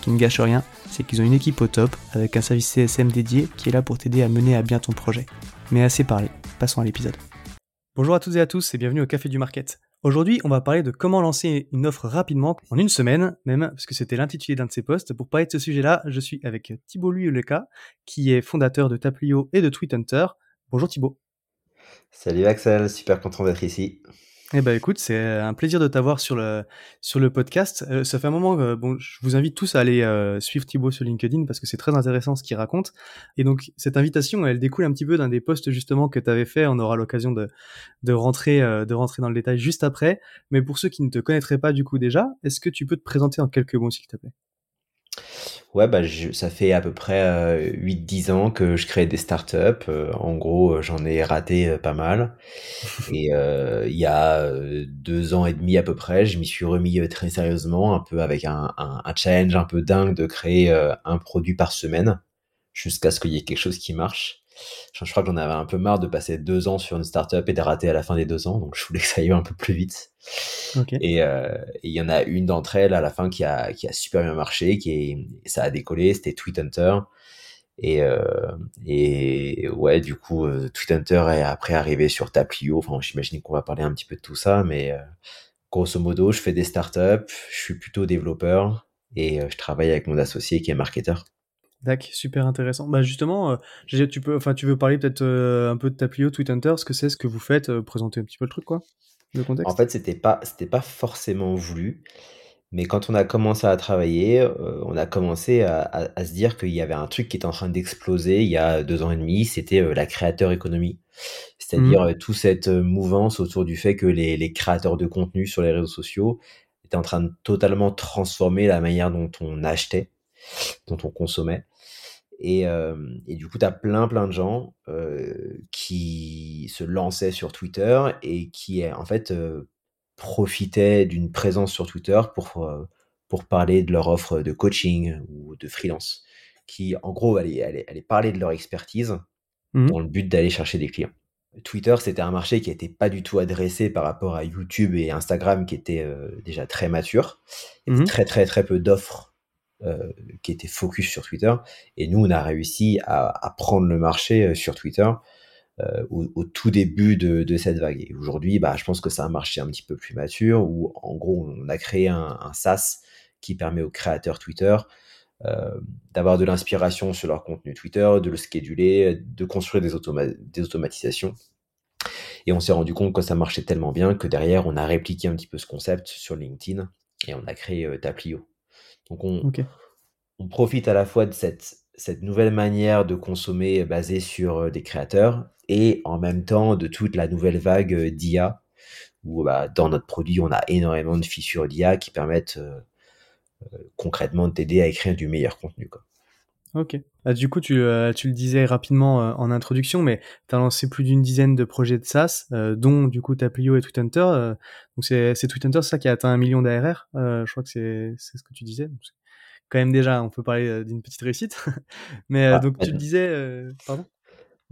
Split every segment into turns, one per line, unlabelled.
Ce qui ne gâche rien, c'est qu'ils ont une équipe au top avec un service CSM dédié qui est là pour t'aider à mener à bien ton projet. Mais assez parlé, passons à l'épisode. Bonjour à toutes et à tous et bienvenue au Café du Market. Aujourd'hui, on va parler de comment lancer une offre rapidement, en une semaine même, parce que c'était l'intitulé d'un de ces posts. Pour parler de ce sujet-là, je suis avec Thibault Luyeleka, qui est fondateur de Taplio et de TweetHunter. Bonjour Thibault.
Salut Axel, super content d'être ici.
Eh ben écoute, c'est un plaisir de t'avoir sur le sur le podcast. Euh, ça fait un moment que bon, je vous invite tous à aller euh, suivre Thibaut sur LinkedIn parce que c'est très intéressant ce qu'il raconte. Et donc cette invitation, elle découle un petit peu d'un des posts justement que tu avais fait. On aura l'occasion de de rentrer euh, de rentrer dans le détail juste après. Mais pour ceux qui ne te connaîtraient pas du coup déjà, est-ce que tu peux te présenter en quelques mots s'il te plaît?
Ouais, bah, ça fait à peu près 8-10 ans que je crée des startups. en gros, j'en ai raté pas mal. Et il y a deux ans et demi à peu près, je m'y suis remis très sérieusement, un peu avec un, un, challenge un peu dingue de créer un produit par semaine, jusqu'à ce qu'il y ait quelque chose qui marche. Je, crois que j'en avais un peu marre de passer deux ans sur une startup et de rater à la fin des deux ans, donc je voulais que ça aille un peu plus vite. Et il y en a une d'entre elles à la fin qui a, qui a super bien marché, qui est, ça a décollé, c'était Tweet Hunter. Et, euh, et ouais, du coup, euh, Tweet Hunter est après arrivé sur Taplio. Enfin, j'imagine qu'on va parler un petit peu de tout ça, mais grosso modo, je fais des startups, je suis plutôt développeur et je travaille avec mon associé qui est marketeur.
D'accord, super intéressant. Bah justement, euh, tu peux, enfin, tu veux parler peut-être euh, un peu de Taplio, Tweet ce que c'est, ce que vous faites, euh, présenter un petit peu le truc, quoi,
le contexte. En fait, c'était pas, c'était pas forcément voulu, mais quand on a commencé à travailler, on a commencé à, se dire qu'il y avait un truc qui était en train d'exploser il y a deux ans et demi, c'était la créateur économie, c'est-à-dire mmh. toute cette mouvance autour du fait que les, les créateurs de contenu sur les réseaux sociaux étaient en train de totalement transformer la manière dont on achetait, dont on consommait. Et, et, du coup, tu as plein, plein de gens qui se lançaient sur Twitter et qui, en fait, profitaient d'une présence sur Twitter pour, pour parler de leur offre de coaching ou de freelance, qui, en gros, allaient, allaient, parler de leur expertise mmh dans le but d'aller chercher des clients. Twitter, c'était un marché qui n'était pas du tout adressé par rapport à YouTube et Instagram, qui étaient déjà très matures. Il y avait très, très, très peu d'offres euh, qui était focus sur Twitter. Et nous, on a réussi à, prendre le marché euh, sur Twitter euh, au, tout début de, cette vague. Et aujourd'hui, bah, je pense que c'est un marché un petit peu plus mature où, en gros, on a créé un, SaaS qui permet aux créateurs Twitter d'avoir de l'inspiration sur leur contenu Twitter, de le scheduler, de construire des, des automatisations. Et on s'est rendu compte que ça marchait tellement bien que derrière, on a répliqué un petit peu ce concept sur LinkedIn et on a créé Taplio. Donc on, profite à la fois de cette, cette nouvelle manière de consommer basée sur euh, des créateurs et en même temps de toute la nouvelle vague euh, d'IA où bah, dans notre produit on a énormément de fissures d'IA qui permettent euh, concrètement de t'aider à écrire du meilleur contenu. Quoi.
Ok. Bah, du coup, tu, tu, le disais rapidement en introduction, mais tu as lancé plus d'une dizaine de projets de SaaS, dont du coup Taplio et TweetHunter. donc c'est TweetHunter, ça qui a atteint un million d'ARR. je crois que c'est ce que tu disais. quand même déjà, on peut parler d'une petite réussite. mais ah, donc tu le disais, pardon?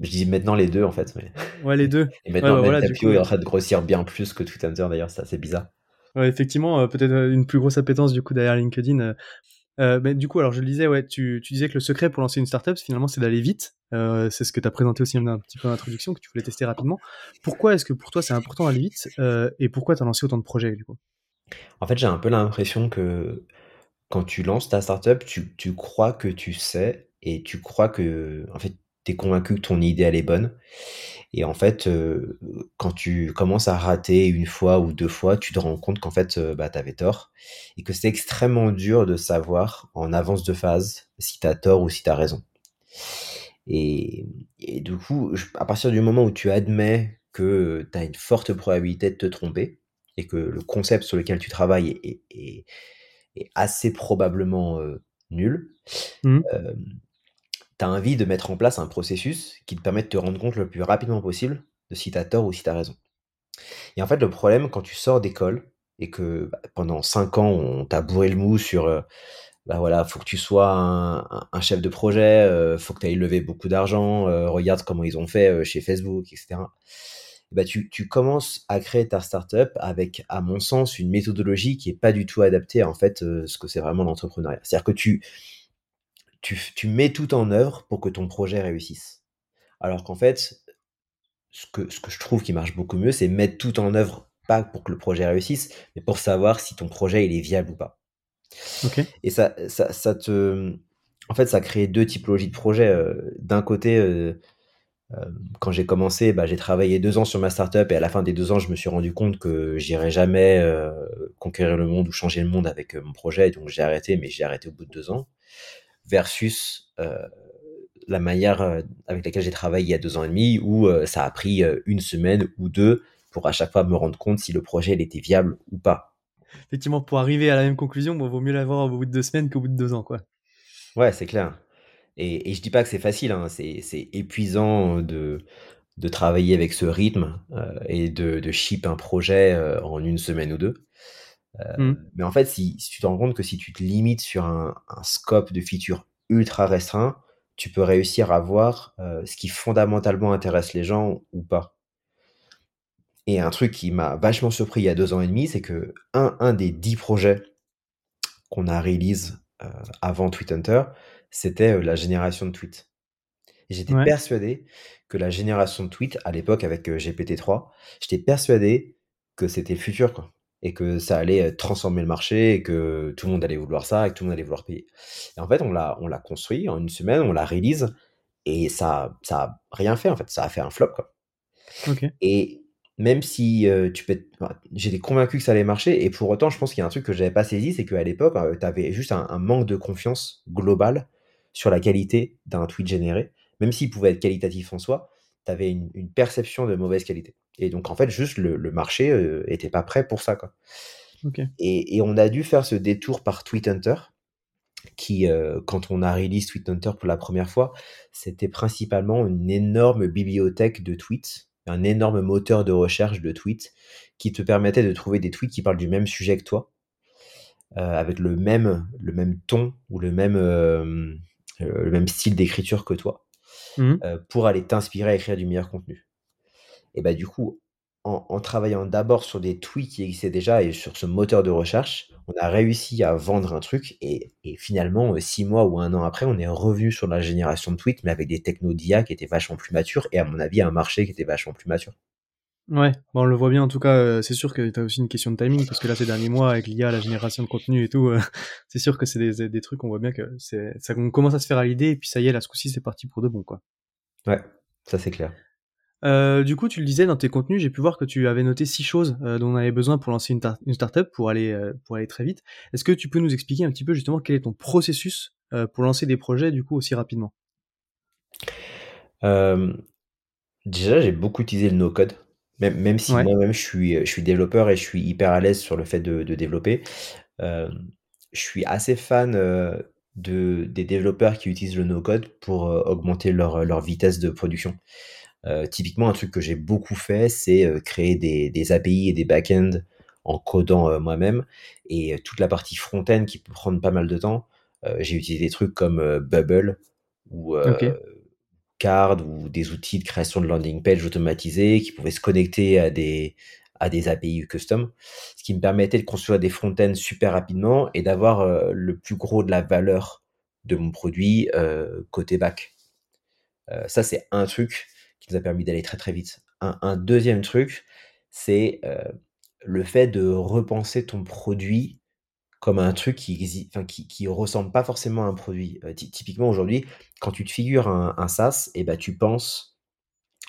Je dis maintenant les deux en fait. Mais...
Ouais, les deux.
Et
Ouais,
maintenant,
bah, voilà, coup,
est en train de grossir bien plus que Twitter d'ailleurs, c'est assez bizarre.
ouais, effectivement, euh, peut-être euh, une plus grosse appétence du coup derrière LinkedIn. Euh. Mais du coup, alors je le disais, ouais, tu, tu disais que le secret pour lancer une startup, finalement, c'est d'aller vite. Euh, c'est ce que tu as présenté aussi un petit peu en introduction, que tu voulais tester rapidement. Pourquoi est-ce que pour toi c'est important d'aller vite euh, et pourquoi tu as lancé autant de projets du coup?
En fait, j'ai un peu l'impression que quand tu lances ta startup, tu, tu crois que tu sais et tu crois que, en fait, tu es convaincu que ton idée elle est bonne. Et en fait, euh, quand tu commences à rater une fois ou deux fois, tu te rends compte qu'en fait, euh, bah, tu avais tort et que c'est extrêmement dur de savoir en avance de phase si tu as tort ou si tu as raison. Et, et du coup, je- à partir du moment où tu admets que tu as une forte probabilité de te tromper et que le concept sur lequel tu travailles est, est- est- est assez probablement euh, nul,
Mhm.
Tu as envie de mettre en place un processus qui te permet de te rendre compte le plus rapidement possible de si tu as tort ou si tu as raison. Et en fait, le problème, quand tu sors d'école et que bah, pendant 5 ans, on t'a bourré le mou sur, euh, bah voilà, faut que tu sois un, chef de projet, euh, faut que tu ailles lever beaucoup d'argent, euh, regarde comment ils ont fait euh, chez Facebook, etc. Et bah, tu, commences à créer ta startup avec, à mon sens, une méthodologie qui est pas du tout adaptée à en fait euh, ce que c'est vraiment l'entrepreneuriat. C'est-à-dire que tu, tu, tu mets tout en œuvre pour que ton projet réussisse. Alors qu'en fait, ce que, ce que je trouve qui marche beaucoup mieux, c'est mettre tout en œuvre, pas pour que le projet réussisse, mais pour savoir si ton projet il est viable ou pas. Et ça, ça, ça te, en fait, ça crée deux typologies de projets. Euh, D'un côté, euh, euh, quand j'ai commencé, bah, j'ai travaillé deux ans sur ma startup et à la fin des deux ans, je me suis rendu compte que j'irais jamais euh, conquérir le monde ou changer le monde avec mon projet, et donc j'ai arrêté, mais j'ai arrêté au bout de deux ans. Versus euh, la manière euh, avec laquelle j'ai travaillé il y a deux ans et demi, où euh, ça a pris une semaine ou deux pour à chaque fois me rendre compte si le projet il était viable ou pas.
Effectivement, pour arriver à la même conclusion, bon, vaut mieux l'avoir au bout de deux semaines qu'au bout de deux ans, quoi.
Ouais, c'est clair. Et, et je dis pas que c'est facile, hein, c'est c'est épuisant de, de travailler avec ce rythme euh, et de, de ship un projet euh, en une semaine ou deux. Euh,
Mhm.
mais en fait, si, si tu te rends compte que si tu te limites sur un, un scope de features ultra restreint, tu peux réussir à voir euh, ce qui fondamentalement intéresse les gens ou pas. Et un truc qui m'a vachement surpris il y a deux ans et demi, c'est que un, un des dix projets qu'on a release euh, avant Tweet Hunter, c'était euh, la génération de tweets. Et j'étais
Ouais.
persuadé que la génération de tweets, à l'époque avec euh, GPT-3, j'étais persuadé que c'était le futur, quoi. Et que ça allait euh, transformer le marché, et que tout le monde allait vouloir ça, et que tout le monde allait vouloir payer. Et en fait, on l'a, on l'a construit en une semaine, on l'a release, et ça, ça a rien fait, en fait. Ça a fait un flop, quoi. Et même si euh, tu peux j'étais convaincu que ça allait marcher, et pour autant, je pense qu'il y a un truc que j'avais pas saisi, c'est qu'à l'époque, tu avais juste un, un manque de confiance global sur la qualité d'un tweet généré. Même s'il pouvait être qualitatif en soi, tu avais une, une perception de mauvaise qualité. Et donc, en fait, juste le, le marché euh, était pas prêt pour ça, quoi.
Ok.
Et, et on a dû faire ce détour par Tweet Hunter, qui, euh, quand on a release Tweet Hunter pour la première fois, c'était principalement une énorme bibliothèque de tweets, un énorme moteur de recherche de tweets qui te permettait de trouver des tweets qui parlent du même sujet que toi, euh, avec le même, le même ton ou le même, euh, euh, le même style d'écriture que toi, euh, pour aller t'inspirer à écrire du meilleur contenu. Et bah du coup, en, en travaillant d'abord sur des tweets qui existaient déjà et sur ce moteur de recherche, on a réussi à vendre un truc et, et finalement, euh, six mois ou un an après, on est revenu sur la génération de tweets, mais avec des technos d'IA qui étaient vachement plus matures et à mon avis, un marché qui était vachement plus mature.
Ouais, bon, on le voit bien en tout cas, euh, c'est sûr que tu as aussi une question de timing, parce que là ces derniers mois, avec l'IA, la génération de contenu et tout, euh, c'est sûr que c'est des, des trucs, on voit bien que c'est ça on commence à se faire à l'idée, et puis ça y est, là ce coup-ci c'est parti pour de bon, quoi.
Ouais, ça c'est clair.
Euh, du coup, tu le disais dans tes contenus, j'ai pu voir que tu avais noté six choses euh, dont on avait besoin pour lancer une, tar- une startup, pour aller, euh, pour aller très vite. Est-ce que tu peux nous expliquer un petit peu justement quel est ton processus pour lancer des projets du coup aussi rapidement?
Déjà, j'ai beaucoup utilisé le no-code, même, même si
Ouais.
moi-même je suis, je suis développeur et je suis hyper à l'aise sur le fait de, de développer. Je suis assez fan de, des développeurs qui utilisent le no-code pour augmenter leur, leur vitesse de production. Euh, typiquement, un truc que j'ai beaucoup fait, c'est euh, créer des, des API et des backends en codant euh, moi-même. Et toute la partie front-end qui peut prendre pas mal de temps, j'ai utilisé des trucs comme Bubble ou, card ou des outils de création de landing page automatisés qui pouvaient se connecter à des, à des API custom, ce qui me permettait de construire des front-ends super rapidement et d'avoir euh, le plus gros de la valeur de mon produit euh, côté back. Euh, ça, c'est un truc qui nous a permis d'aller très très vite. Un, deuxième truc, c'est le fait de repenser ton produit comme un truc qui, enfin, qui, qui ressemble pas forcément à un produit. typiquement aujourd'hui, quand tu te figures un, un SaaS, et eh ben, tu penses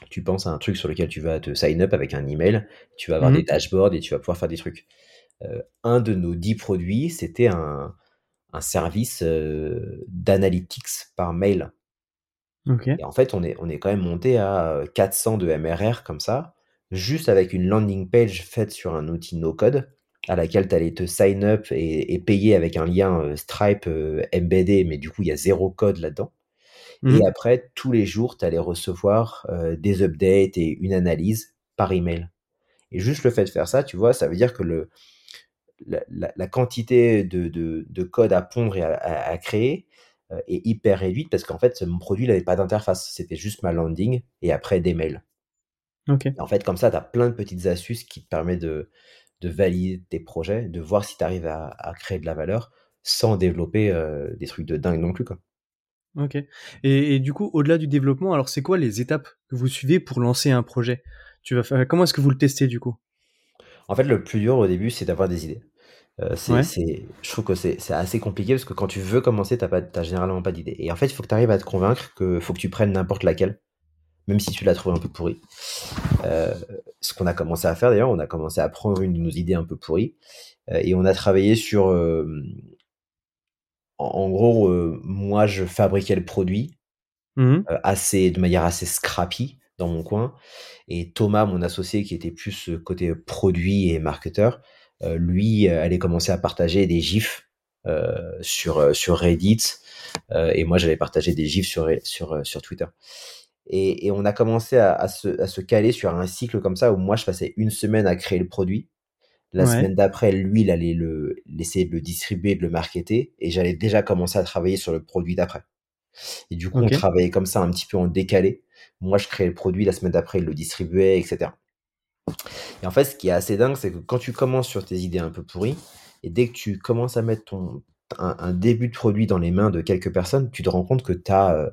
tu penses à un truc sur lequel tu vas te sign up avec un email, tu vas avoir des mmh dashboards et tu vas pouvoir faire des trucs. Euh, un de nos dix produits, c'était un, service euh, d'analytics par mail. Et en fait, on est, on est quand même monté à 400 de MRR comme ça, juste avec une landing page faite sur un outil no-code à laquelle tu allais te sign up et, payer avec un lien euh, Stripe embeddé, mais du coup, il y a zéro code là-dedans. Et mmh après, tous les jours, tu allais recevoir des updates et une analyse par email. Et juste le fait de faire ça, tu vois, ça veut dire que le, la, quantité de, de, code à pondre et à, créer est hyper réduite parce qu'en fait, mon produit n'avait pas d'interface. C'était juste ma landing et après des mails. en fait, comme ça, tu as plein de petites astuces qui te permettent de, de valider tes projets, de voir si tu arrives à, à, créer de la valeur sans développer des trucs de dingue non plus. Quoi.
OK. Et, du coup, au-delà du développement, alors c'est quoi les étapes que vous suivez pour lancer un projet? Tu vas faire, Comment est-ce que vous le testez du coup?
En fait, le plus dur au début, c'est d'avoir des idées. Euh, c'est, je trouve que c'est, assez compliqué parce que quand tu veux commencer, tu n'as généralement pas d'idée. Et en fait, il faut que tu arrives à te convaincre qu'il faut que tu prennes n'importe laquelle, même si tu la trouves un peu pourrie. Euh, ce qu'on a commencé à faire d'ailleurs, on a commencé à prendre une de nos idées un peu pourries euh, et on a travaillé sur en, gros, moi, je fabriquais le produit mmh assez, de manière assez scrappy dans mon coin. Et Thomas, mon associé, qui était plus côté produit et marketeur, lui allait commencer à partager des gifs sur, sur Reddit. et moi, j'allais partager des gifs sur, sur, sur Twitter. Et, et, on a commencé à, à, se, à, se, caler sur un cycle comme ça où moi, je passais une semaine à créer le produit. La semaine d'après, lui, il allait le, essayer de le distribuer, de le marketer, et j'allais déjà commencer à travailler sur le produit d'après. Et du coup, on travaillait comme ça un petit peu en décalé. Moi, je créais le produit, la semaine d'après, il le distribuait, etc. Et en fait, ce qui est assez dingue, c'est que quand tu commences sur tes idées un peu pourries, et dès que tu commences à mettre ton, un, début de produit dans les mains de quelques personnes, tu te rends compte que tu as euh,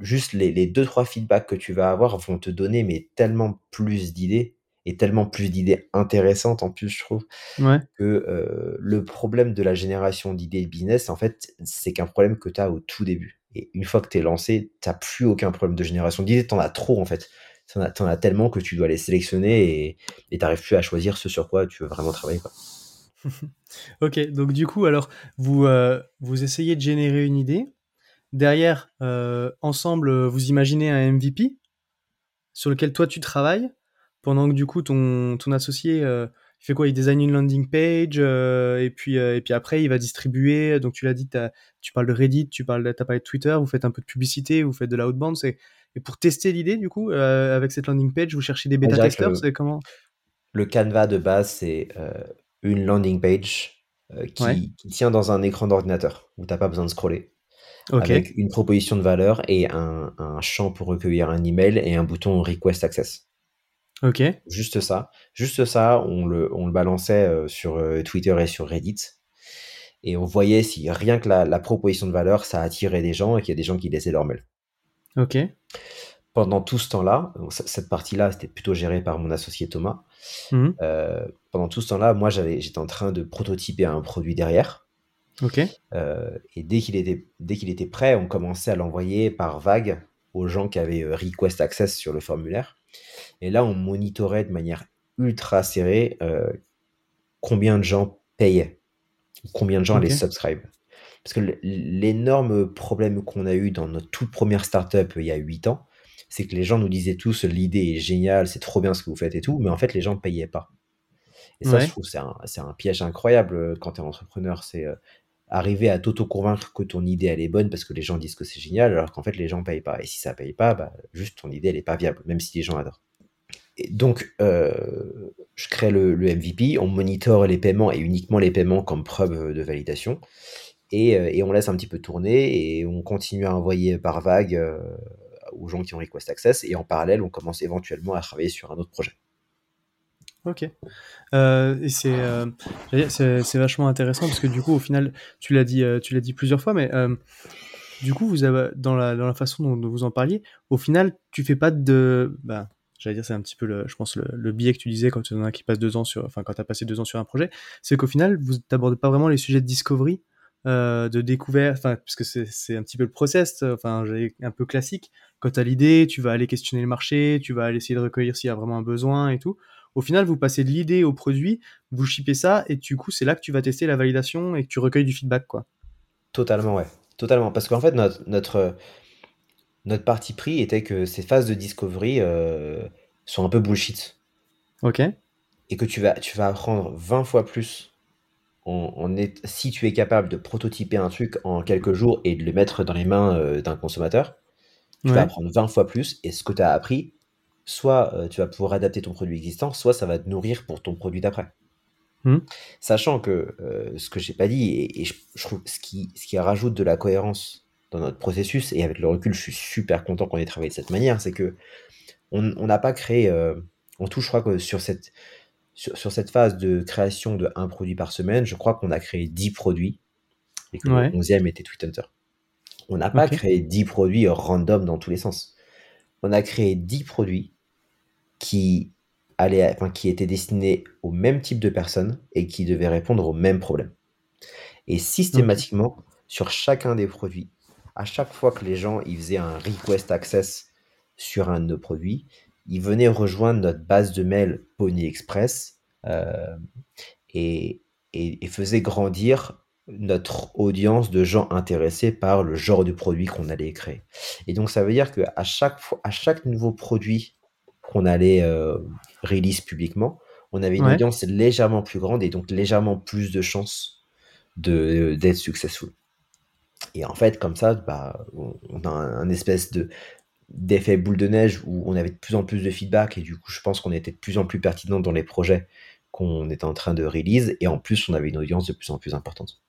juste les, les deux, trois feedbacks que tu vas avoir vont te donner mais tellement plus d'idées et tellement plus d'idées intéressantes en plus, je trouve, que euh, le problème de la génération d'idées de business, en fait, c'est qu'un problème que tu as au tout début. Et une fois que tu es lancé, tu n'as plus aucun problème de génération d'idées, tu en as trop en fait. Tu en, as tellement que tu dois les sélectionner et tu n'arrives plus à choisir ce sur quoi tu veux vraiment travailler. Quoi.
ok, donc du coup, alors, vous, euh, vous essayez de générer une idée. Derrière, euh, ensemble, vous imaginez un MVP sur lequel toi tu travailles pendant que du coup ton, ton associé euh, il fait quoi? Il design une landing page et puis et puis après il va distribuer. Donc tu l'as dit, tu parles de Reddit, tu parles, as parlé de Twitter, vous faites un peu de publicité, vous faites de l'outbound. C'est et pour tester l'idée du coup avec cette landing page, vous cherchez des bêta testeurs. C'est comment
Le Canva de base c'est une landing page qui, qui, tient dans un écran d'ordinateur où t'as pas besoin de scroller. Avec une proposition de valeur et un, un champ pour recueillir un email et un bouton request access.
Ok.
Juste ça. Juste ça, on le, on le balançait euh, sur euh, Twitter et sur Reddit. Et on voyait si rien que la, proposition de valeur, ça attirait des gens et qu'il y a des gens qui laissaient leur mail.
Ok.
Pendant tout ce temps-là, cette partie-là, c'était plutôt géré par mon associé Thomas. Mmh. Euh, pendant tout ce temps-là, moi, j'étais en train de prototyper un produit derrière.
Ok.
et dès qu'il était, dès qu'il était prêt, on commençait à l'envoyer par vague aux gens qui avaient request access sur le formulaire. Et là, on monitorait de manière ultra serrée euh, combien de gens payaient, combien de gens allaient subscribe. Parce que l'énorme problème qu'on a eu dans notre toute première startup il y a 8 ans, c'est que les gens nous disaient tous l'idée est géniale, c'est trop bien ce que vous faites et tout, mais en fait les gens ne payaient pas. Et ça, je trouve, c'est un, un, piège incroyable euh, quand tu es entrepreneur. C'est euh, arriver à t'auto-convaincre que ton idée elle est bonne parce que les gens disent que c'est génial, alors qu'en fait les gens ne payent pas. Et si ça ne paye pas, bah, juste ton idée elle n'est pas viable, même si les gens adorent donc, euh, je crée le, MVP, on monitore les paiements et uniquement les paiements comme preuve de validation. Et, et, on laisse un petit peu tourner et on continue à envoyer par vague aux gens qui ont request access et en parallèle on commence éventuellement à travailler sur un autre projet.
Ok. Euh, c'est, euh, c'est, vachement intéressant parce que du coup, au final, tu l'as dit, euh, tu l'as dit plusieurs fois, mais euh, du coup, vous avez, dans, la, dans la façon dont, vous en parliez, au final, tu fais pas de. Bah, j'allais dire, c'est un petit peu, le, je pense, le, biais que tu disais quand tu en as qui passe deux ans sur. Enfin, quand tu as passé deux ans sur un projet, c'est qu'au final, vous n'abordez pas vraiment les sujets de discovery. De découverte, enfin, puisque c'est, c'est un petit peu le process, enfin, un peu classique. Quand tu as l'idée, tu vas aller questionner le marché, tu vas aller essayer de recueillir s'il y a vraiment un besoin et tout. Au final, vous passez de l'idée au produit, vous shippez ça, et du coup, c'est là que tu vas tester la validation et que tu recueilles du feedback, quoi.
Totalement, ouais. Totalement. Parce qu'en fait, notre, notre, notre parti pris était que ces phases de discovery euh, sont un peu bullshit.
Ok.
Et que tu vas, tu vas apprendre 20 fois plus en, est, si tu es capable de prototyper un truc en quelques jours et de le mettre dans les mains euh, d'un consommateur, tu vas apprendre 20 fois plus. Et ce que tu as appris, soit euh, tu vas pouvoir adapter ton produit existant, soit ça va te nourrir pour ton produit d'après. Hmm. Sachant que euh, ce que j'ai pas dit, et, je, trouve ce qui, ce qui rajoute de la cohérence dans notre processus, et avec le recul, je suis super content qu'on ait travaillé de cette manière, c'est que on n'a pas créé, en tout, je crois que sur cette, sur, cette phase de création de un produit par semaine, je crois qu'on a créé 10 produits, et que le 11e était Tweet Hunter. On n'a pas créé 10 produits random dans tous les sens. On a créé 10 produits qui, allait, enfin, qui était destiné au même type de personnes et qui devait répondre au même problème. Et systématiquement, sur chacun des produits, à chaque fois que les gens ils faisaient un request access sur un de nos produits, ils venaient rejoindre notre base de mail Pony Express euh, et, et, et, faisaient grandir notre audience de gens intéressés par le genre de produit qu'on allait créer. Et donc ça veut dire qu'à chaque fois, à chaque nouveau produit qu'on allait euh, release publiquement, on avait une audience légèrement plus grande et donc légèrement plus de chances de, d'être successful. Et en fait, comme ça, bah, on, a un, espèce de d'effet boule de neige où on avait de plus en plus de feedback et du coup, je pense qu'on était de plus en plus pertinent dans les projets qu'on était en train de release et en plus, on avait une audience de plus en plus importante.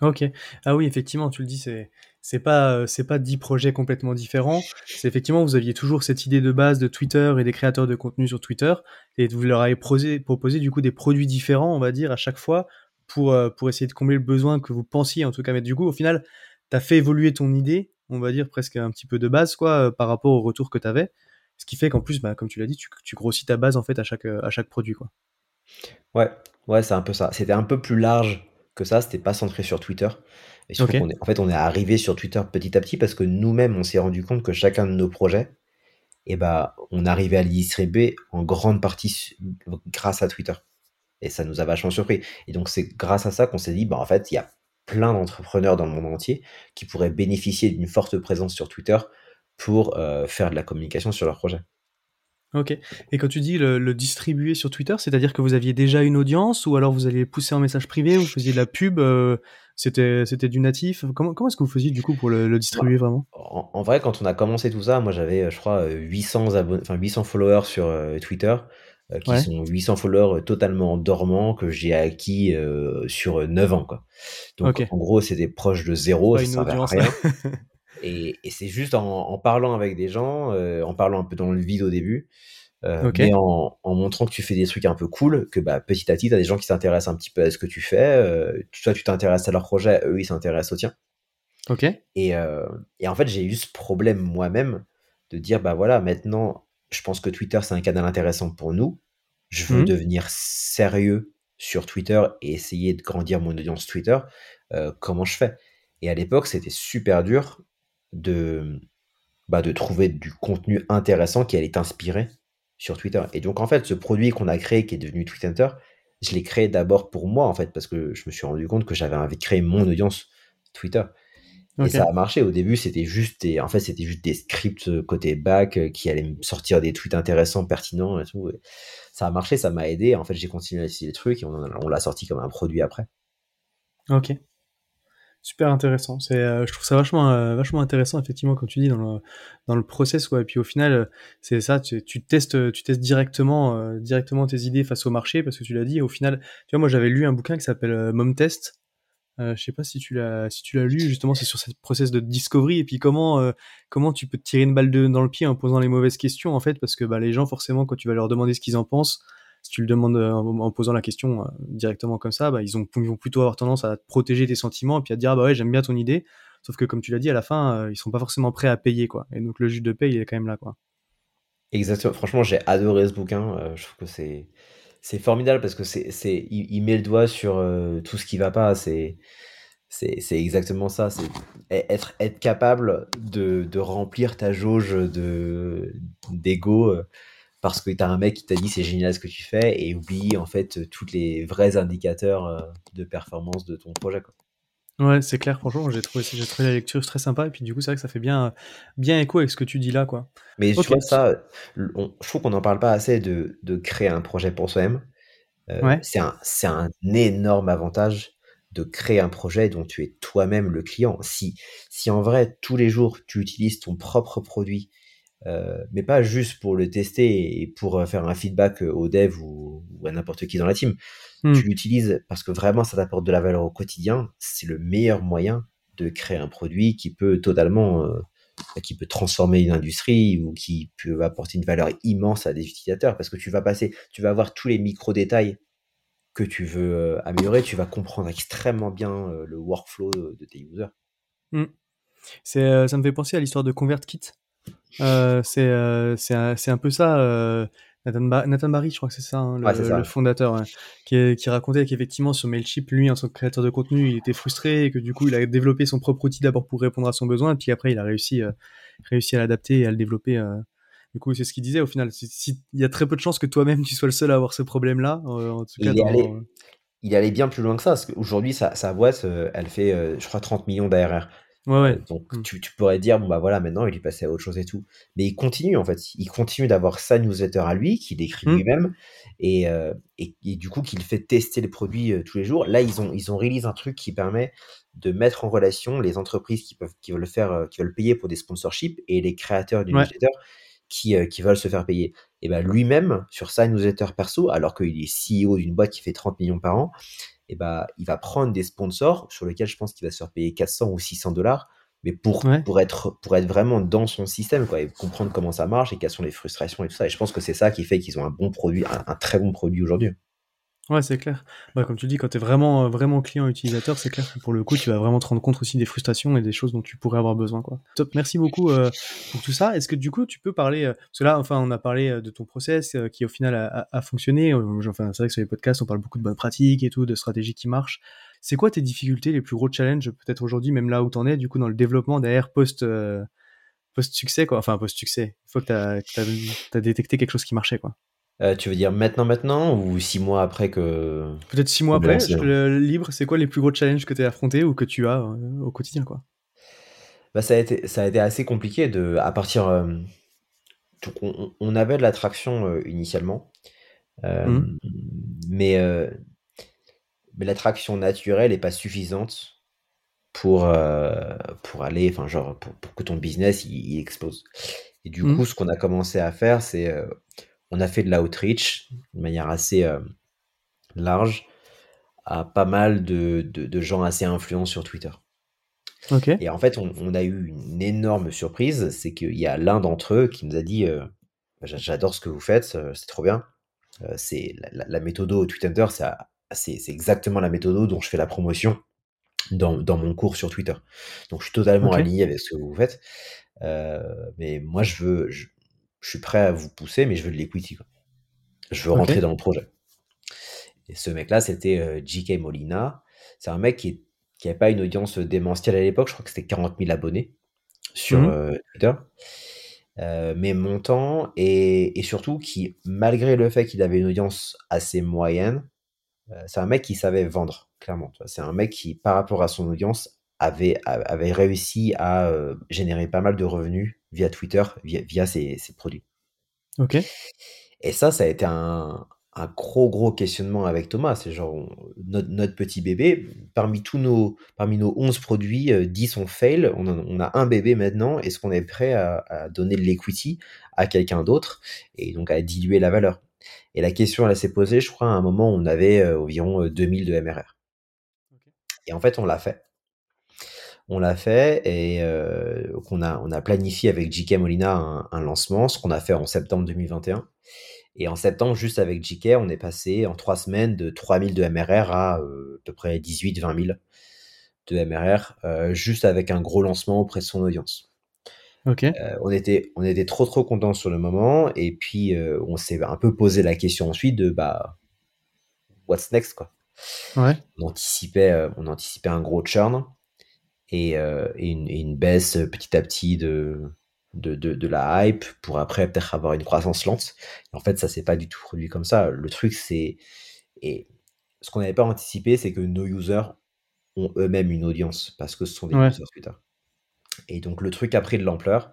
Ok. Ah oui, effectivement, tu le dis, c'est c'est pas euh, c'est pas dix projets complètement différents. C'est effectivement vous aviez toujours cette idée de base de Twitter et des créateurs de contenu sur Twitter et vous leur avez proposé, proposé du coup des produits différents, on va dire à chaque fois pour euh, pour essayer de combler le besoin que vous pensiez en tout cas. Mais du coup, au final, tu as fait évoluer ton idée, on va dire presque un petit peu de base quoi euh, par rapport au retour que tu avais. Ce qui fait qu'en plus, bah, comme tu l'as dit, tu, tu grossis ta base en fait à chaque à chaque produit quoi.
Ouais, ouais, c'est un peu ça. C'était un peu plus large que ça, c'était pas centré sur Twitter. Et en fait, on est arrivé sur Twitter petit à petit parce que nous-mêmes, on s'est rendu compte que chacun de nos projets, et eh ben, on arrivait à les distribuer en grande partie grâce à Twitter. Et ça nous a vachement surpris. Et donc, c'est grâce à ça qu'on s'est dit, bah, en fait, il y a plein d'entrepreneurs dans le monde entier qui pourraient bénéficier d'une forte présence sur Twitter pour euh, faire de la communication sur leur projet.
Ok. Et quand tu dis le, distribuer sur Twitter, c'est-à-dire que vous aviez déjà une audience ou alors vous alliez pousser en message privé, vous faisiez de la pub, euh, c'était du natif? Comment, comment est-ce que vous faisiez du coup pour le, distribuer bah, vraiment?
en, vrai, quand on a commencé tout ça, moi j'avais, je crois, 800 abonnés, enfin 800 followers sur euh, Twitter, euh, qui sont 800 followers totalement dormants que j'ai acquis sur 9 ans, quoi. Donc en gros, c'était proche de zéro, ça servait à rien. Et, c'est juste en, parlant avec des gens, euh, en parlant un peu dans le vide au début, euh, mais en, montrant que tu fais des trucs un peu cool, que bah, petit à petit, tu as des gens qui s'intéressent un petit peu à ce que tu fais. Euh, toi, tu t'intéresses à leur projet, eux, ils s'intéressent au tien.
Ok.
Et, et en fait, j'ai eu ce problème moi-même de dire, bah voilà, maintenant, je pense que Twitter, c'est un canal intéressant pour nous. Je veux mmh. devenir sérieux sur Twitter et essayer de grandir mon audience Twitter. comment je fais? Et à l'époque, c'était super dur de, bah, de trouver du contenu intéressant qui allait t'inspirer sur Twitter. Et donc, en fait, ce produit qu'on a créé, qui est devenu Twitter, je l'ai créé d'abord pour moi, en fait, parce que je me suis rendu compte que j'avais envie de créer mon audience Twitter. Et ça a marché. Au début, c'était juste des, en fait, c'était juste des scripts côté back euh, qui allaient me sortir des tweets intéressants, pertinents et tout. ça a marché, ça m'a aidé. En fait, j'ai continué à essayer les trucs et on, on l'a sorti comme un produit après.
Ok super intéressant. C'est, euh, je trouve ça vachement, euh, vachement intéressant effectivement quand tu dis dans le dans le process quoi. Et puis au final, euh, c'est ça, tu, tu, testes, tu testes directement, directement tes idées face au marché parce que tu l'as dit. Au final, tu vois, moi j'avais lu un bouquin qui s'appelle Mom Test. Euh, je sais pas si tu l'as si tu l'as lu justement c'est sur cette process de discovery et puis comment euh, comment tu peux te tirer une balle dans le pied en posant les mauvaises questions en fait parce que bah les gens forcément quand tu vas leur demander ce qu'ils en pensent si tu le demandes euh, en, posant la question euh, directement comme ça bah ils, ont, ils vont plutôt avoir tendance à protéger tes sentiments et puis à te dire ah bah ouais j'aime bien ton idée sauf que comme tu l'as dit à la fin ils sont pas forcément prêts à payer quoi et donc le juge de paie il est quand même là quoi
Exactement. Franchement, j'ai adoré ce bouquin. je trouve que c'est c'est formidable parce que c'est, c'est, il, met le doigt sur euh, tout ce qui va pas. C'est, c'est, c'est exactement ça. C'est être, être capable de, de remplir ta jauge de, d'ego euh, parce que tu as un mec qui t'a dit c'est génial ce que tu fais et oublie en fait tous les vrais indicateurs euh, de performance de ton projet. Quoi.
Ouais, c'est clair, franchement, j'ai trouvé, j'ai trouvé la lecture très sympa, et puis du coup, c'est vrai que ça fait bien, bien écho avec ce que tu dis là, quoi.
Mais tu vois, ça, je trouve qu'on n'en parle pas assez de, de créer un projet pour soi-même. Euh, c'est un, c'est un énorme avantage de créer un projet dont tu es toi-même le client. Si, si en vrai, tous les jours, tu utilises ton propre produit, euh, mais pas juste pour le tester et pour euh, faire un feedback au dev ou, ou à n'importe qui dans la team, Hmm. Tu l'utilises parce que vraiment ça t'apporte de la valeur au quotidien. C'est le meilleur moyen de créer un produit qui peut totalement, euh, qui peut transformer une industrie ou qui peut apporter une valeur immense à des utilisateurs parce que tu vas passer, tu vas avoir tous les micro détails que tu veux euh, améliorer. Tu vas comprendre extrêmement bien euh, le workflow de, tes users.
Hmm. C'est, ça me fait penser à l'histoire de ConvertKit. C'est, c'est, un, un peu ça Nathan, Barry, je crois que c'est ça, hein, le, fondateur, qui, qui, racontait qu'effectivement sur Mailchimp, lui, en tant que créateur de contenu, il était frustré et que du coup, il a développé son propre outil d'abord pour répondre à son besoin, et puis après, il a réussi, euh, réussi à l'adapter et à le développer. Euh. Du coup, c'est ce qu'il disait au final. Il y a très peu de chances que toi-même tu sois le seul à avoir ce problème-là. Euh, en tout cas,
il, allait, il allait bien plus loin que ça, parce qu'aujourd'hui, sa, sa boîte, elle fait, je crois, 30 millions d'ARR.
Ouais,
euh, donc mmh. tu, tu, pourrais dire, bon bah voilà, maintenant il est passé à autre chose et tout. Mais il continue en fait, il continue d'avoir sa newsletter à lui, qu'il écrit mmh. lui-même, et, euh, et, et, du coup qu'il fait tester les produits euh, tous les jours. Là, ils ont, ils ont release un truc qui permet de mettre en relation les entreprises qui, peuvent, qui veulent faire, qui veulent payer pour des sponsorships et les créateurs du newsletter qui, qui veulent se faire payer. Et ben lui-même, sur sa newsletter perso, alors qu'il est CEO d'une boîte qui fait 30 millions par an, et bah, il va prendre des sponsors sur lesquels je pense qu'il va se faire payer 400 ou 600 dollars, mais pour, pour, être, pour être vraiment dans son système, quoi, et comprendre comment ça marche et quelles sont les frustrations et tout ça. Et je pense que c'est ça qui fait qu'ils ont un bon produit, un très bon produit aujourd'hui.
Ouais, c'est clair. Bah, comme tu dis, quand tu es vraiment, euh, vraiment client utilisateur, c'est clair que pour le coup, tu vas vraiment te rendre compte aussi des frustrations et des choses dont tu pourrais avoir besoin. Quoi. Top, merci beaucoup euh, pour tout ça. Est-ce que du coup, tu peux parler, euh, parce que là, enfin, on a parlé de ton process qui au final a, a, fonctionné. Enfin, c'est vrai que sur les podcasts, on parle beaucoup de bonnes pratiques et tout, de stratégies qui marchent. C'est quoi tes difficultés, les plus gros challenges, peut-être aujourd'hui, même là où tu en es, du coup, dans le développement derrière post, post-succès, quoi? Enfin, post-succès. Il faut que tu détecté quelque chose qui marchait, quoi.
Euh, tu veux dire maintenant, maintenant ou six mois après que.
Peut-être six mois après, le libre, c'est quoi les plus gros challenges que tu as affrontés ou que tu as euh, au quotidien quoi?
Bah, ça, a été, ça a été assez compliqué de, à partir. Euh, on, avait de l'attraction initialement, mmh. mais, mais l'attraction naturelle n'est pas suffisante pour, pour aller, enfin, genre, pour, que ton business il, explose. Et du mmh. coup, ce qu'on a commencé à faire, c'est on a fait de l'outreach de manière assez euh, large à pas mal de, gens assez influents sur Twitter. Et en fait, on, a eu une énorme surprise, c'est qu'il y a l'un d'entre eux qui nous a dit euh, J'adore ce que vous faites, euh, c'est trop bien. c'est la, la, méthode Twitter, c'est exactement la méthode dont je fais la promotion dans, mon cours sur Twitter. Donc je suis totalement aligné avec ce que vous faites. mais moi, je veux, je suis prêt à vous pousser, mais je veux de l'equity. Je veux rentrer dans le projet. Et ce mec-là, c'était euh, JK Molina. C'est un mec qui n'avait pas une audience démentielle à l'époque. Je crois que c'était 40 000 abonnés sur mmh euh, Twitter. Euh, mais montant et, et, surtout qui, malgré le fait qu'il avait une audience assez moyenne, c'est un mec qui savait vendre, clairement. C'est un mec qui, par rapport à son audience, avait, avait réussi à générer pas mal de revenus via Twitter, via, via ses, produits.
Ok.
Et ça, ça a été un, un gros, gros questionnement avec Thomas. C'est genre, notre, petit bébé, parmi tous nos, parmi nos 11 produits, 10 ont fail. On, on a un bébé maintenant. Est-ce qu'on est prêt à, donner de l'equity à quelqu'un d'autre et donc à diluer la valeur? Et la question, elle s'est posée, je crois, à un moment où on avait euh, environ 2000 euh, de MRR. Et en fait, on l'a fait. On l'a fait et euh, on, a, on a planifié avec JK Molina un, un lancement, ce qu'on a fait en septembre 2021. Et en septembre, juste avec JK, on est passé en trois semaines de 3000 de MRR à euh, à peu près 18-20 000 de MRR, euh, juste avec un gros lancement auprès de son audience.
Ok.
Euh, on, était, on était trop trop contents sur le moment et puis on s'est un peu posé la question ensuite de bah what's next quoi.
Ouais.
On anticipait, on anticipait un gros churn et, euh, et, une, et une baisse petit à petit de, de, de, de la hype pour après peut-être avoir une croissance lente. Et en fait, ça s'est pas du tout produit comme ça. Le truc, c'est. Et ce qu'on n'avait pas anticipé, c'est que nos users ont eux-mêmes une audience parce que ce sont des
Ouais.
users Twitter. Et donc, le truc a pris de l'ampleur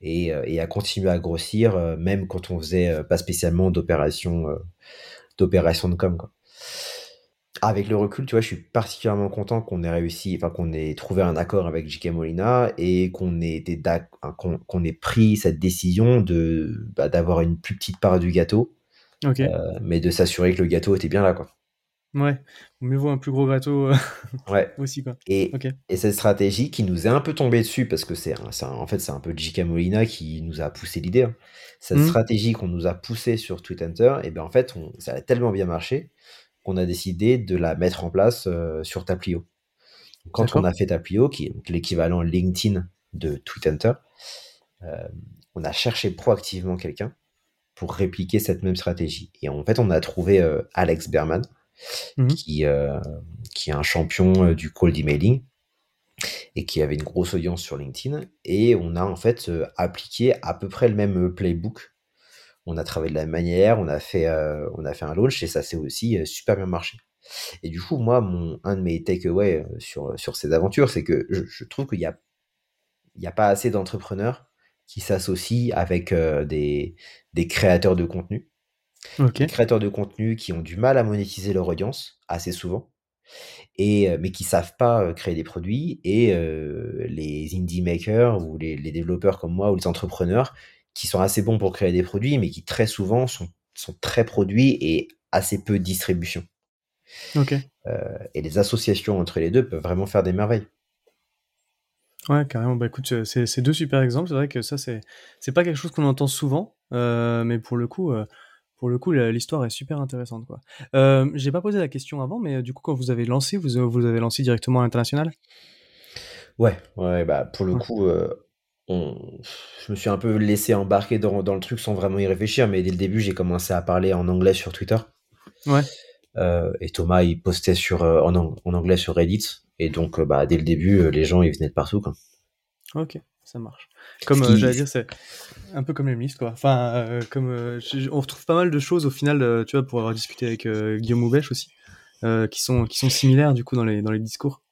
et, euh, et a continué à grossir, euh, même quand on faisait euh, pas spécialement d'opérations euh, d'opérations de com. Quoi. Avec le recul, tu vois, je suis particulièrement content qu'on ait réussi, enfin qu'on ait trouvé un accord avec JK Molina et qu'on ait, qu'on, ait pris cette décision de bah, d'avoir une plus petite part du gâteau, euh, mais de s'assurer que le gâteau était bien là, quoi.
Ouais. Mieux vaut un plus gros gâteau euh,
Ouais.
aussi, quoi.
Et, cette stratégie qui nous est un peu tombée dessus parce que c'est, en fait c'est un peu JK Molina qui nous a poussé l'idée. hein. Cette
Mhm.
stratégie qu'on nous a poussée sur Twitter, et ben en fait on, ça a tellement bien marché qu'on a décidé de la mettre en place euh, sur Taplio. Quand on a fait Taplio, qui est l'équivalent LinkedIn de Twitter, euh, on a cherché proactivement quelqu'un pour répliquer cette même stratégie. Et en fait, on a trouvé euh, Alex Berman,
Mhm.
qui, qui est un champion du cold emailing et qui avait une grosse audience sur LinkedIn. Et on a en fait appliqué à peu près le même playbook. On a travaillé de la même manière, on a fait, euh, on a fait un launch et ça s'est aussi euh, super bien marché. Et du coup, moi, mon, un de mes takeaways euh, sur, sur ces aventures, c'est que je, je trouve qu'il n'y a, il y a pas assez d'entrepreneurs qui s'associent avec euh, des, des créateurs de contenu. Des créateurs de contenu qui ont du mal à monétiser leur audience, assez souvent, et, mais qui savent pas créer des produits. Et euh, les indie makers ou les, les développeurs comme moi ou les entrepreneurs qui sont assez bons pour créer des produits, mais qui très souvent sont, sont très produits et assez peu distribution.
Ok.
Euh, et les associations entre les deux peuvent vraiment faire des merveilles.
Ouais, carrément. Bah écoute, c'est deux super exemples. C'est vrai que ça, c'est pas quelque chose qu'on entend souvent, euh, mais pour le coup, euh, pour le coup, l'histoire est super intéressante, quoi. Euh, j'ai pas posé la question avant, mais euh, du coup, quand vous avez lancé, vous vous avez lancé directement à l'international?
Ouais, ouais, bah pour le
Ouais.
coup, on... je me suis un peu laissé embarquer dans, dans le truc sans vraiment y réfléchir, mais dès le début, j'ai commencé à parler en anglais sur Twitter.
Ouais.
Euh, et Thomas, il postait sur, euh, en, ang- en anglais sur Reddit. Et donc, euh, bah, dès le début, les gens, ils venaient de partout, quoi.
Ok, ça marche. Comme
qui-
j'allais dire, c'est un peu comme les listes, quoi. Enfin, comme on retrouve pas mal de choses au final, tu vois, pour avoir discuté avec Guillaume Houbèche aussi, qui sont qui sont similaires du coup dans les dans les discours.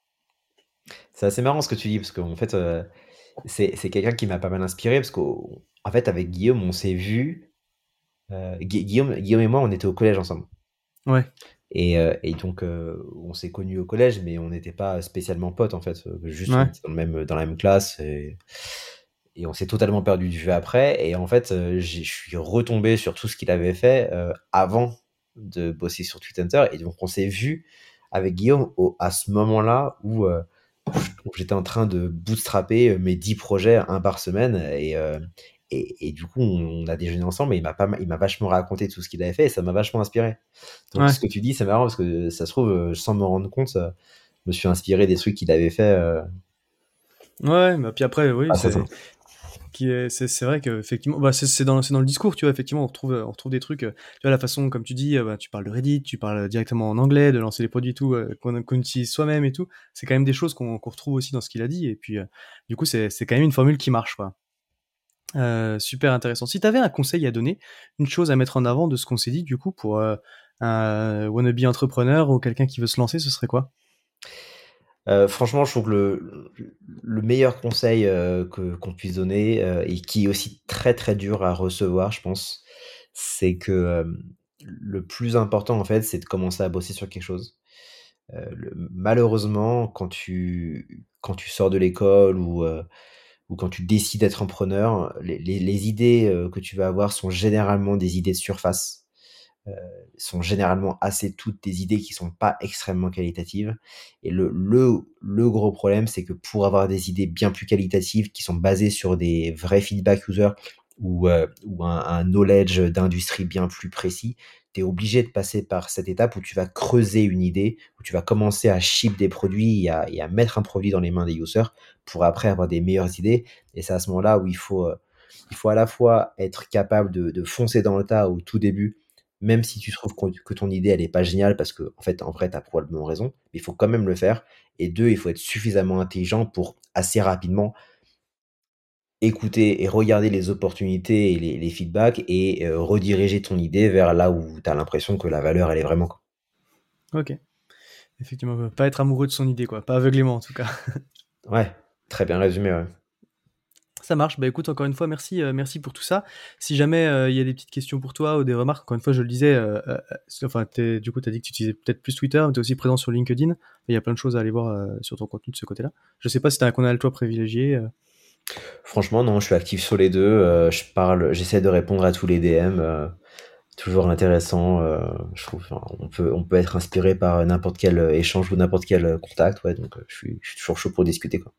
C'est assez marrant ce que tu dis, parce qu'en fait, c'est c'est quelqu'un qui m'a pas mal inspiré, parce qu'en en fait, avec Guillaume, on s'est vu. euh, Gui- Guillaume, Guillaume et moi, on était au collège ensemble.
Ouais.
Et, euh, et donc, euh, on s'est connus au collège, mais on n'était pas spécialement potes, en fait. Juste, on était dans, le même, dans la même classe. Et, et on s'est totalement perdu de vue après. Et en fait, je suis retombé sur tout ce qu'il avait fait avant de bosser sur Twitter. Et donc, on s'est vu avec Guillaume au- à ce moment-là où, euh, où j'étais en train de bootstrapper euh, mes 10 projets, un par semaine. Et, euh, et, et du coup, on a déjeuné ensemble et il m'a pas, mal- il m'a vachement raconté tout ce qu'il avait fait et ça m'a vachement inspiré. Donc,
Ouais.
ce que tu dis, c'est marrant parce que ça se trouve, euh, sans me rendre compte, euh, je me suis inspiré des trucs qu'il avait fait. euh,
Ouais, bah puis après, oui,
Ah.
C'est vrai que effectivement, bah c'est dans le discours, tu vois, effectivement, on retrouve des trucs, euh, tu vois la façon comme tu dis, euh, bah, tu parles de Reddit, tu parles directement en anglais, de lancer des produits tout euh, qu'on utilise soi-même et tout, c'est quand même des choses qu'on retrouve aussi dans ce qu'il a dit et puis du coup c'est quand même une formule qui marche quoi. Super intéressant. Si tu avais un conseil à donner, une chose à mettre en avant de ce qu'on s'est dit du coup pour euh, un wannabe entrepreneur ou quelqu'un qui veut se lancer, ce serait quoi?
Euh, franchement, je trouve que le, le meilleur conseil euh, qu'on puisse donner euh, et qui est aussi très très dur à recevoir, je pense, c'est que le plus important en fait, c'est de commencer à bosser sur quelque chose. Malheureusement, quand tu sors de l'école ou quand tu décides d'être entrepreneur, les, idées que tu vas avoir sont généralement des idées de surface. Sont généralement assez toutes des idées qui sont pas extrêmement qualitatives. Et le, le, le gros problème, c'est que pour avoir des idées bien plus qualitatives, qui sont basées sur des vrais feedback users ou, ou un, un knowledge d'industrie bien plus précis, tu es obligé de passer par cette étape où tu vas creuser une idée, où tu vas commencer à ship des produits et à, et à mettre un produit dans les mains des users pour après avoir des meilleures idées. Et c'est à ce moment-là où il faut, il faut à la fois être capable de, de foncer dans le tas au tout début même si tu trouves que ton idée elle est pas géniale parce que en fait en vrai tu as probablement raison, mais il faut quand même le faire et deux, il faut être suffisamment intelligent pour assez rapidement écouter et regarder les opportunités et les, feedbacks et euh, rediriger ton idée vers là où tu as l'impression que la valeur elle est vraiment
OK. Effectivement, pas être amoureux de son idée quoi, pas aveuglément en tout cas.
ouais, très bien résumé ouais.
Ça marche. Bah écoute, encore une fois, merci, euh, merci pour tout ça. Si jamais euh, il y a des petites questions pour toi ou des remarques, encore une fois, je le disais, euh, enfin, du coup, tu as dit que tu utilisais peut-être plus Twitter, mais tu es aussi présent sur LinkedIn. Il y a plein de choses à aller voir sur ton contenu de ce côté-là. Je sais pas si tu as un canal toi privilégié.
Franchement, non, je suis actif sur les deux. je parle, j'essaie de répondre à tous les DM. toujours intéressant, je trouve. on peut, on peut être inspiré par n'importe quel échange ou n'importe quel contact, ouais. Donc, je suis, je suis toujours chaud pour discuter, quoi.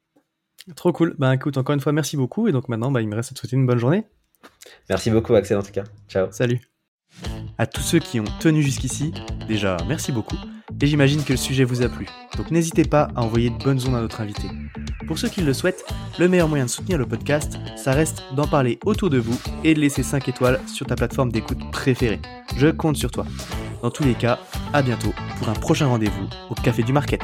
Trop cool. Bah écoute, encore une fois, merci beaucoup. Et donc maintenant, bah, il me reste à te souhaiter une bonne journée.
Merci beaucoup, Axel, en tout cas. Ciao.
Salut. À tous ceux qui ont tenu jusqu'ici, déjà, merci beaucoup. Et j'imagine que le sujet vous a plu. Donc n'hésitez pas à envoyer de bonnes ondes à notre invité. Pour ceux qui le souhaitent, le meilleur moyen de soutenir le podcast, ça reste d'en parler autour de vous et de laisser 5 étoiles sur ta plateforme d'écoute préférée. Je compte sur toi. Dans tous les cas, à bientôt pour un prochain rendez-vous au Café du Market.